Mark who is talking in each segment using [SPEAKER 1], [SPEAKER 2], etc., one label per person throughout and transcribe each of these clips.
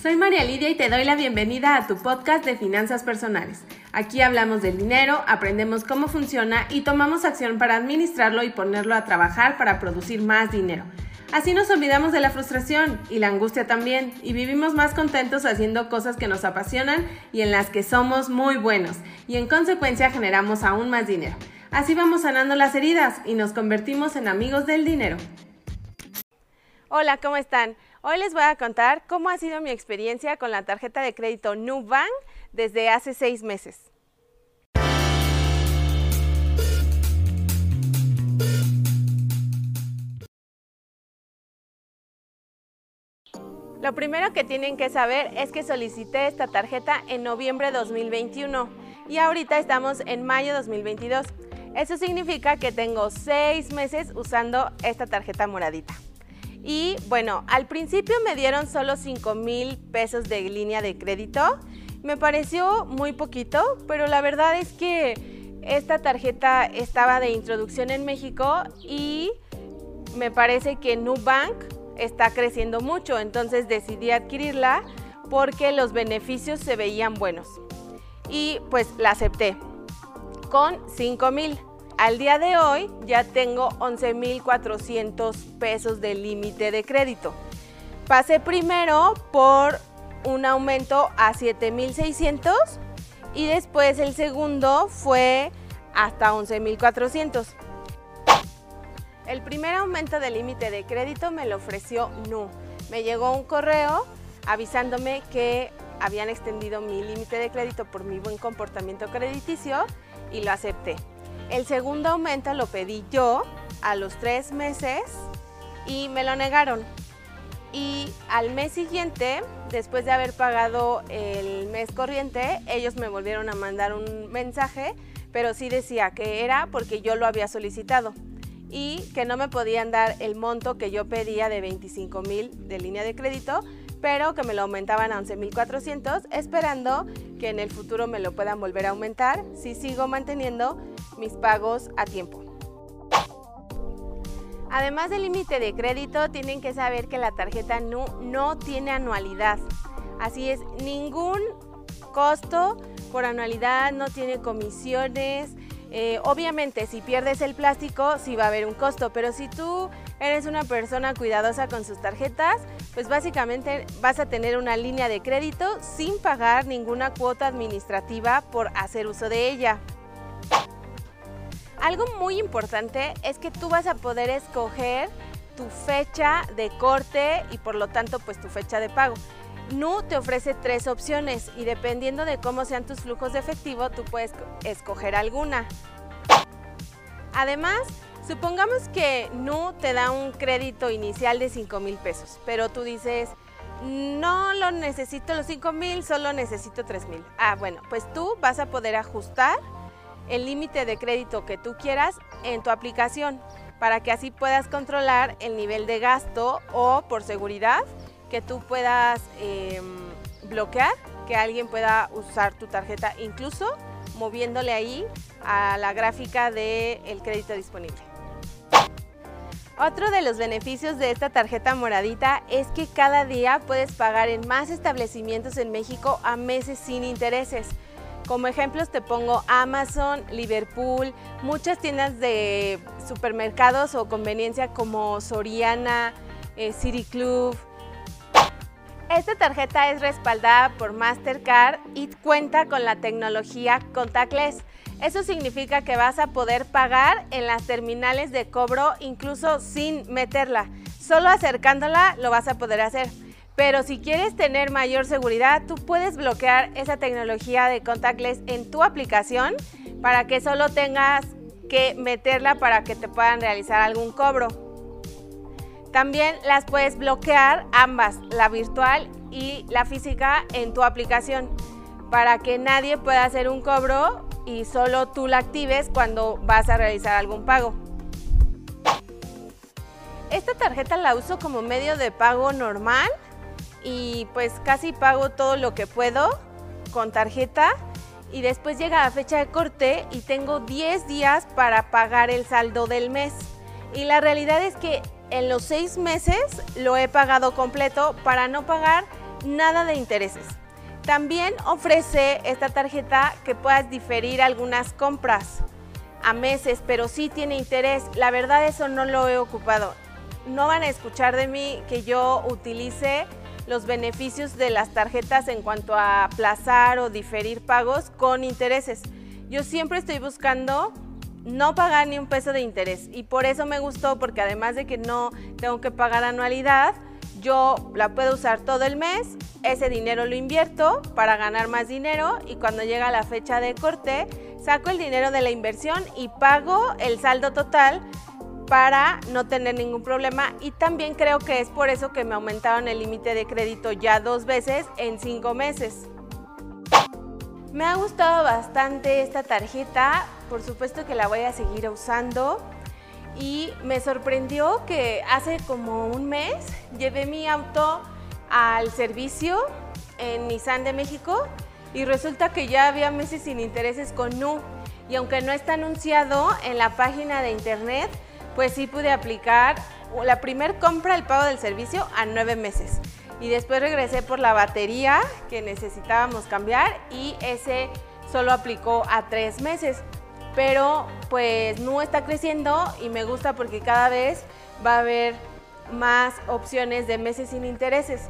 [SPEAKER 1] Soy María Lidia y te doy la bienvenida a tu podcast de finanzas personales. Aquí hablamos del dinero, aprendemos cómo funciona y tomamos acción para administrarlo y ponerlo a trabajar para producir más dinero. Así nos olvidamos de la frustración y la angustia también y vivimos más contentos haciendo cosas que nos apasionan y en las que somos muy buenos y en consecuencia generamos aún más dinero. Así vamos sanando las heridas y nos convertimos en amigos del dinero. Hola, ¿cómo están? Hoy les voy a contar cómo ha sido mi experiencia con la tarjeta de crédito Nubank desde hace seis meses. Lo primero que tienen que saber es que solicité esta tarjeta en noviembre de 2021 y ahorita estamos en mayo 2022. Eso significa que tengo seis meses usando esta tarjeta moradita. Y bueno, al principio me dieron solo 5 mil pesos de línea de crédito. Me pareció muy poquito, pero la verdad es que esta tarjeta estaba de introducción en México y me parece que Nubank está creciendo mucho, entonces decidí adquirirla porque los beneficios se veían buenos. Y pues la acepté con 5 mil. Al día de hoy ya tengo 11.400 pesos de límite de crédito. Pasé primero por un aumento a 7.600 y después el segundo fue hasta 11.400. El primer aumento del límite de crédito me lo ofreció NU. Me llegó un correo avisándome que habían extendido mi límite de crédito por mi buen comportamiento crediticio y lo acepté. El segundo aumento lo pedí yo a los tres meses y me lo negaron. Y al mes siguiente, después de haber pagado el mes corriente, ellos me volvieron a mandar un mensaje, pero sí decía que era porque yo lo había solicitado y que no me podían dar el monto que yo pedía de 25 mil de línea de crédito, pero que me lo aumentaban a 11.400, esperando que en el futuro me lo puedan volver a aumentar si sigo manteniendo mis pagos a tiempo. Además del límite de crédito, tienen que saber que la tarjeta NU no tiene anualidad. Así es, ningún costo por anualidad, no tiene comisiones, eh, obviamente, si pierdes el plástico, sí va a haber un costo, pero si tú eres una persona cuidadosa con sus tarjetas, pues básicamente vas a tener una línea de crédito sin pagar ninguna cuota administrativa por hacer uso de ella. Algo muy importante es que tú vas a poder escoger tu fecha de corte y por lo tanto pues tu fecha de pago. NU te ofrece tres opciones y dependiendo de cómo sean tus flujos de efectivo, tú puedes escoger alguna. Además, supongamos que NU te da un crédito inicial de 5 mil pesos, pero tú dices, no lo necesito los 5 mil, solo necesito 3 mil. Ah, bueno, pues tú vas a poder ajustar el límite de crédito que tú quieras en tu aplicación para que así puedas controlar el nivel de gasto o por seguridad que tú puedas em, bloquear, que alguien pueda usar tu tarjeta, incluso moviéndole ahí a la gráfica del crédito disponible. Otro de los beneficios de esta tarjeta moradita es que cada día puedes pagar en más establecimientos en México a meses sin intereses. Como ejemplos te pongo Amazon, Liverpool, muchas tiendas de supermercados o conveniencia como Soriana, eh, City Club, esta tarjeta es respaldada por Mastercard y cuenta con la tecnología contactless. Eso significa que vas a poder pagar en las terminales de cobro incluso sin meterla. Solo acercándola lo vas a poder hacer. Pero si quieres tener mayor seguridad, tú puedes bloquear esa tecnología de contactless en tu aplicación para que solo tengas que meterla para que te puedan realizar algún cobro. También las puedes bloquear ambas, la virtual y la física en tu aplicación para que nadie pueda hacer un cobro y solo tú la actives cuando vas a realizar algún pago. Esta tarjeta la uso como medio de pago normal y pues casi pago todo lo que puedo con tarjeta y después llega la fecha de corte y tengo 10 días para pagar el saldo del mes. Y la realidad es que en los seis meses lo he pagado completo para no pagar nada de intereses. También ofrece esta tarjeta que puedas diferir algunas compras a meses, pero sí tiene interés. La verdad eso no lo he ocupado. No van a escuchar de mí que yo utilice los beneficios de las tarjetas en cuanto a aplazar o diferir pagos con intereses. Yo siempre estoy buscando no pagar ni un peso de interés y por eso me gustó porque además de que no tengo que pagar anualidad, yo la puedo usar todo el mes, ese dinero lo invierto para ganar más dinero y cuando llega la fecha de corte saco el dinero de la inversión y pago el saldo total para no tener ningún problema y también creo que es por eso que me aumentaron el límite de crédito ya dos veces en cinco meses. Me ha gustado bastante esta tarjeta, por supuesto que la voy a seguir usando y me sorprendió que hace como un mes llevé mi auto al servicio en Nissan de México y resulta que ya había meses sin intereses con NU y aunque no está anunciado en la página de internet, pues sí pude aplicar la primer compra el pago del servicio a nueve meses y después regresé por la batería que necesitábamos cambiar y ese solo aplicó a tres meses pero pues no está creciendo y me gusta porque cada vez va a haber más opciones de meses sin intereses.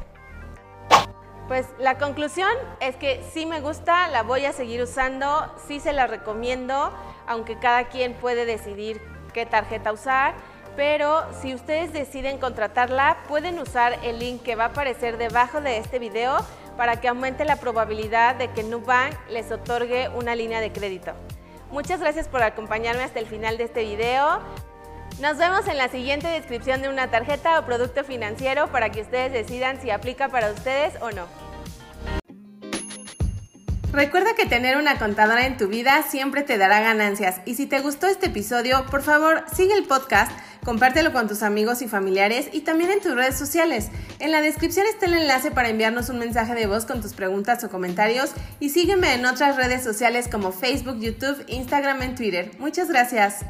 [SPEAKER 1] Pues la conclusión es que sí me gusta, la voy a seguir usando, sí se la recomiendo, aunque cada quien puede decidir qué tarjeta usar, pero si ustedes deciden contratarla, pueden usar el link que va a aparecer debajo de este video para que aumente la probabilidad de que Nubank les otorgue una línea de crédito. Muchas gracias por acompañarme hasta el final de este video. Nos vemos en la siguiente descripción de una tarjeta o producto financiero para que ustedes decidan si aplica para ustedes o no. Recuerda que tener una contadora en tu vida siempre te dará ganancias y si te gustó este episodio, por favor sigue el podcast, compártelo con tus amigos y familiares y también en tus redes sociales. En la descripción está el enlace para enviarnos un mensaje de voz con tus preguntas o comentarios y sígueme en otras redes sociales como Facebook, YouTube, Instagram y Twitter. Muchas gracias.